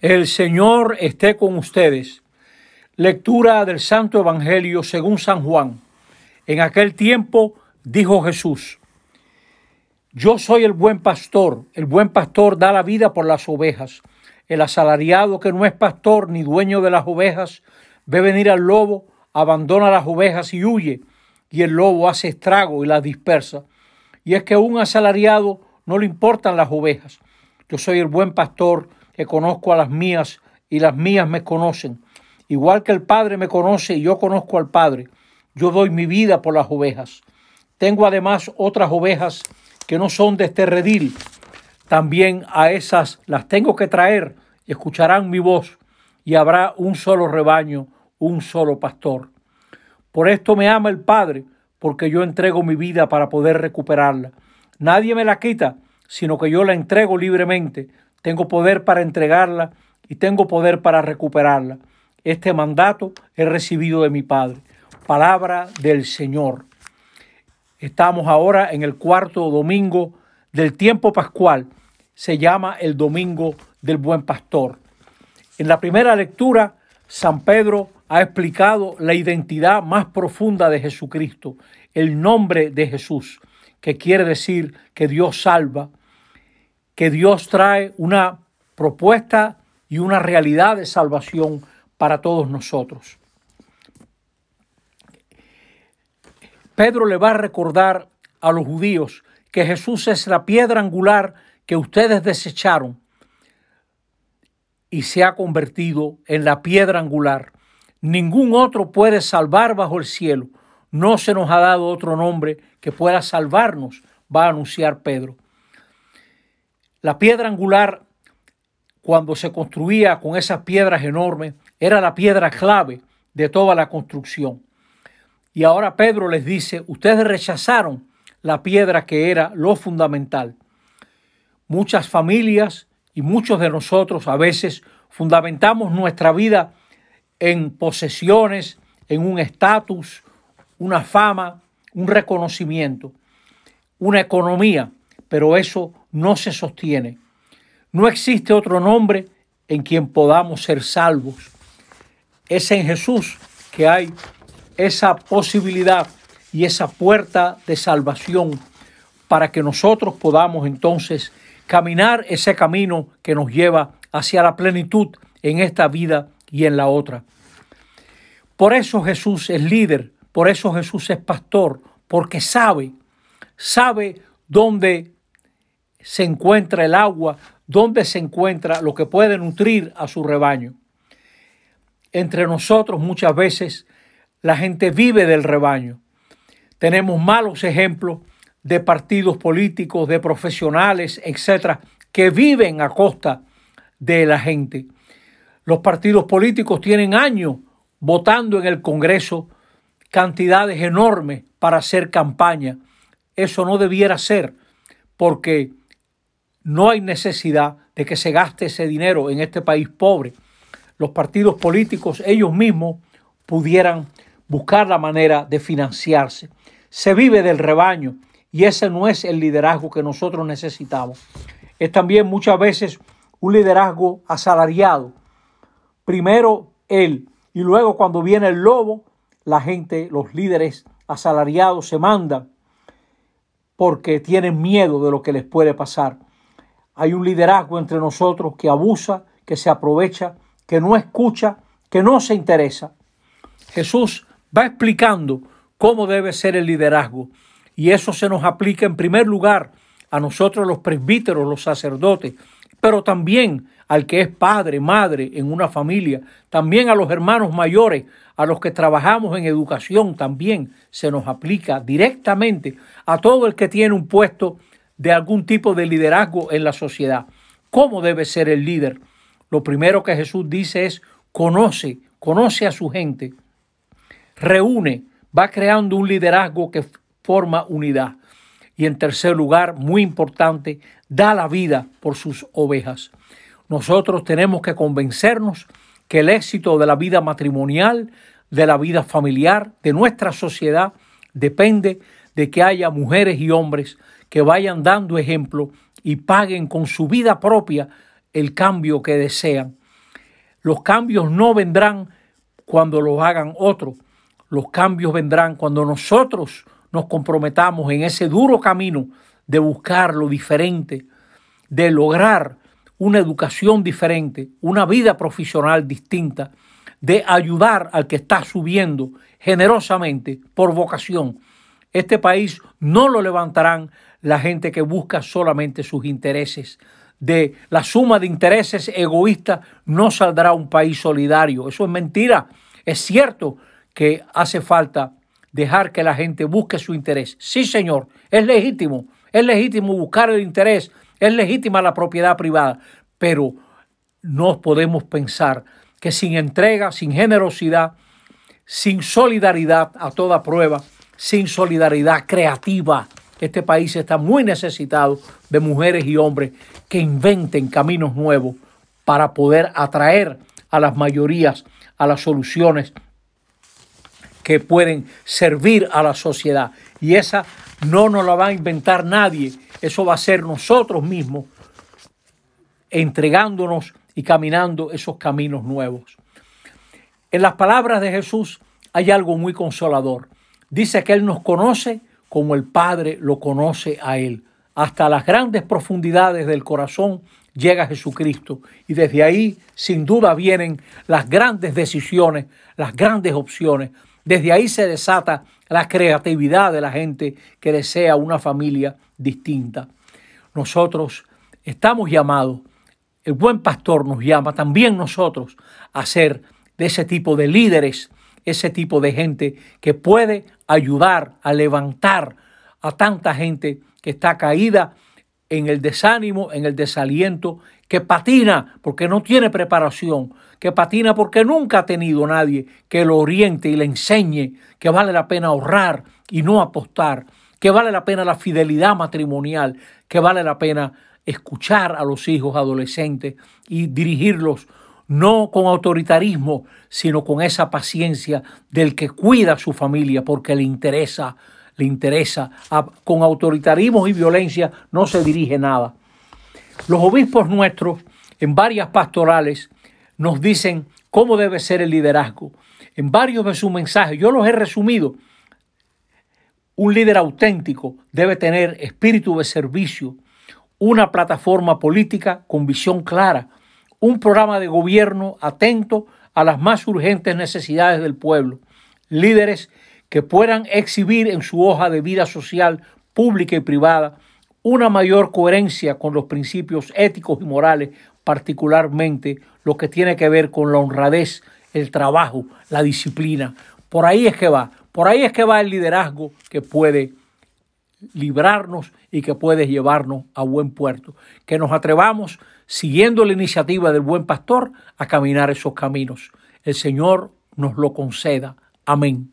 El Señor esté con ustedes. Lectura del Santo Evangelio según San Juan. En aquel tiempo dijo Jesús, Yo soy el buen pastor, el buen pastor da la vida por las ovejas. El asalariado que no es pastor ni dueño de las ovejas, ve venir al lobo, abandona las ovejas y huye, y el lobo hace estrago y las dispersa. Y es que a un asalariado no le importan las ovejas. Yo soy el buen pastor que conozco a las mías y las mías me conocen. Igual que el Padre me conoce y yo conozco al Padre, yo doy mi vida por las ovejas. Tengo además otras ovejas que no son de este redil. También a esas las tengo que traer y escucharán mi voz y habrá un solo rebaño, un solo pastor. Por esto me ama el Padre, porque yo entrego mi vida para poder recuperarla. Nadie me la quita, sino que yo la entrego libremente tengo poder para entregarla y tengo poder para recuperarla. Este mandato he recibido de mi Padre. Palabra del Señor. Estamos ahora en el cuarto domingo del tiempo pascual. Se llama el Domingo del Buen Pastor. En la primera lectura, San Pedro ha explicado la identidad más profunda de Jesucristo, el nombre de Jesús, que quiere decir que Dios salva, que Dios trae una propuesta y una realidad de salvación para todos nosotros. Pedro le va a recordar a los judíos que Jesús es la piedra angular que ustedes desecharon y se ha convertido en la piedra angular. Ningún otro puede salvar bajo el cielo. No se nos ha dado otro nombre que pueda salvarnos, va a anunciar Pedro. La piedra angular, cuando se construía con esas piedras enormes, era la piedra clave de toda la construcción. Y ahora Pedro les dice, ustedes rechazaron la piedra que era lo fundamental. Muchas familias y muchos de nosotros a veces fundamentamos nuestra vida en posesiones, en un estatus, una fama, un reconocimiento, una economía, pero eso no se sostiene. No existe otro nombre en quien podamos ser salvos. Es en Jesús que hay esa posibilidad y esa puerta de salvación para que nosotros podamos entonces caminar ese camino que nos lleva hacia la plenitud en esta vida y en la otra. Por eso Jesús es líder, por eso Jesús es pastor, porque sabe, sabe dónde se encuentra el agua, dónde se encuentra lo que puede nutrir a su rebaño. Entre nosotros muchas veces la gente vive del rebaño. Tenemos malos ejemplos de partidos políticos, de profesionales, etcétera, que viven a costa de la gente. Los partidos políticos tienen años votando en el Congreso cantidades enormes para hacer campaña. Eso no debiera ser, porque no hay necesidad de que se gaste ese dinero en este país pobre. Los partidos políticos ellos mismos pudieran buscar la manera de financiarse. Se vive del rebaño y ese no es el liderazgo que nosotros necesitamos. Es también muchas veces un liderazgo asalariado. Primero él y luego cuando viene el lobo, la gente, los líderes asalariados se mandan porque tienen miedo de lo que les puede pasar. Hay un liderazgo entre nosotros que abusa, que se aprovecha, que no escucha, que no se interesa. Jesús va explicando cómo debe ser el liderazgo y eso se nos aplica en primer lugar a nosotros los presbíteros, los sacerdotes, pero también al que es padre, madre en una familia, también a los hermanos mayores, a los que trabajamos en educación, también se nos aplica directamente a todo el que tiene un puesto de algún tipo de liderazgo en la sociedad. ¿Cómo debe ser el líder? Lo primero que Jesús dice es conoce, conoce a su gente, reúne, va creando un liderazgo que forma unidad. Y en tercer lugar, muy importante, da la vida por sus ovejas. Nosotros tenemos que convencernos que el éxito de la vida matrimonial, de la vida familiar, de nuestra sociedad, depende de que haya mujeres y hombres que vayan dando ejemplo y paguen con su vida propia el cambio que desean. Los cambios no vendrán cuando los hagan otros. Los cambios vendrán cuando nosotros nos comprometamos en ese duro camino de buscar lo diferente, de lograr una educación diferente, una vida profesional distinta, de ayudar al que está subiendo generosamente por vocación. Este país no lo levantarán la gente que busca solamente sus intereses. De la suma de intereses egoístas no saldrá un país solidario. Eso es mentira. Es cierto que hace falta dejar que la gente busque su interés. Sí, señor, es legítimo. Es legítimo buscar el interés. Es legítima la propiedad privada. Pero no podemos pensar que sin entrega, sin generosidad, sin solidaridad a toda prueba, sin solidaridad creativa, este país está muy necesitado de mujeres y hombres que inventen caminos nuevos para poder atraer a las mayorías a las soluciones que pueden servir a la sociedad. Y esa no nos la va a inventar nadie, eso va a ser nosotros mismos entregándonos y caminando esos caminos nuevos. En las palabras de Jesús hay algo muy consolador. Dice que Él nos conoce como el Padre lo conoce a Él. Hasta las grandes profundidades del corazón llega Jesucristo y desde ahí sin duda vienen las grandes decisiones, las grandes opciones. Desde ahí se desata la creatividad de la gente que desea una familia distinta. Nosotros estamos llamados, el buen pastor nos llama también nosotros a ser de ese tipo de líderes, ese tipo de gente que puede ayudar a levantar a tanta gente que está caída en el desánimo, en el desaliento, que patina porque no tiene preparación, que patina porque nunca ha tenido nadie que lo oriente y le enseñe que vale la pena ahorrar y no apostar, que vale la pena la fidelidad matrimonial, que vale la pena escuchar a los hijos adolescentes y dirigirlos no con autoritarismo, sino con esa paciencia del que cuida a su familia porque le interesa, le interesa. con autoritarismo y violencia no se dirige nada. Los obispos nuestros en varias pastorales nos dicen cómo debe ser el liderazgo. En varios de sus mensajes, yo los he resumido. Un líder auténtico debe tener espíritu de servicio, una plataforma política con visión clara, un programa de gobierno atento a las más urgentes necesidades del pueblo, líderes que puedan exhibir en su hoja de vida social, pública y privada una mayor coherencia con los principios éticos y morales, particularmente lo que tiene que ver con la honradez, el trabajo, la disciplina. Por ahí es que va, por ahí es que va el liderazgo que puede librarnos y que puede llevarnos a buen puerto. Que nos atrevamos, siguiendo la iniciativa del buen pastor, a caminar esos caminos. El Señor nos lo conceda. Amén.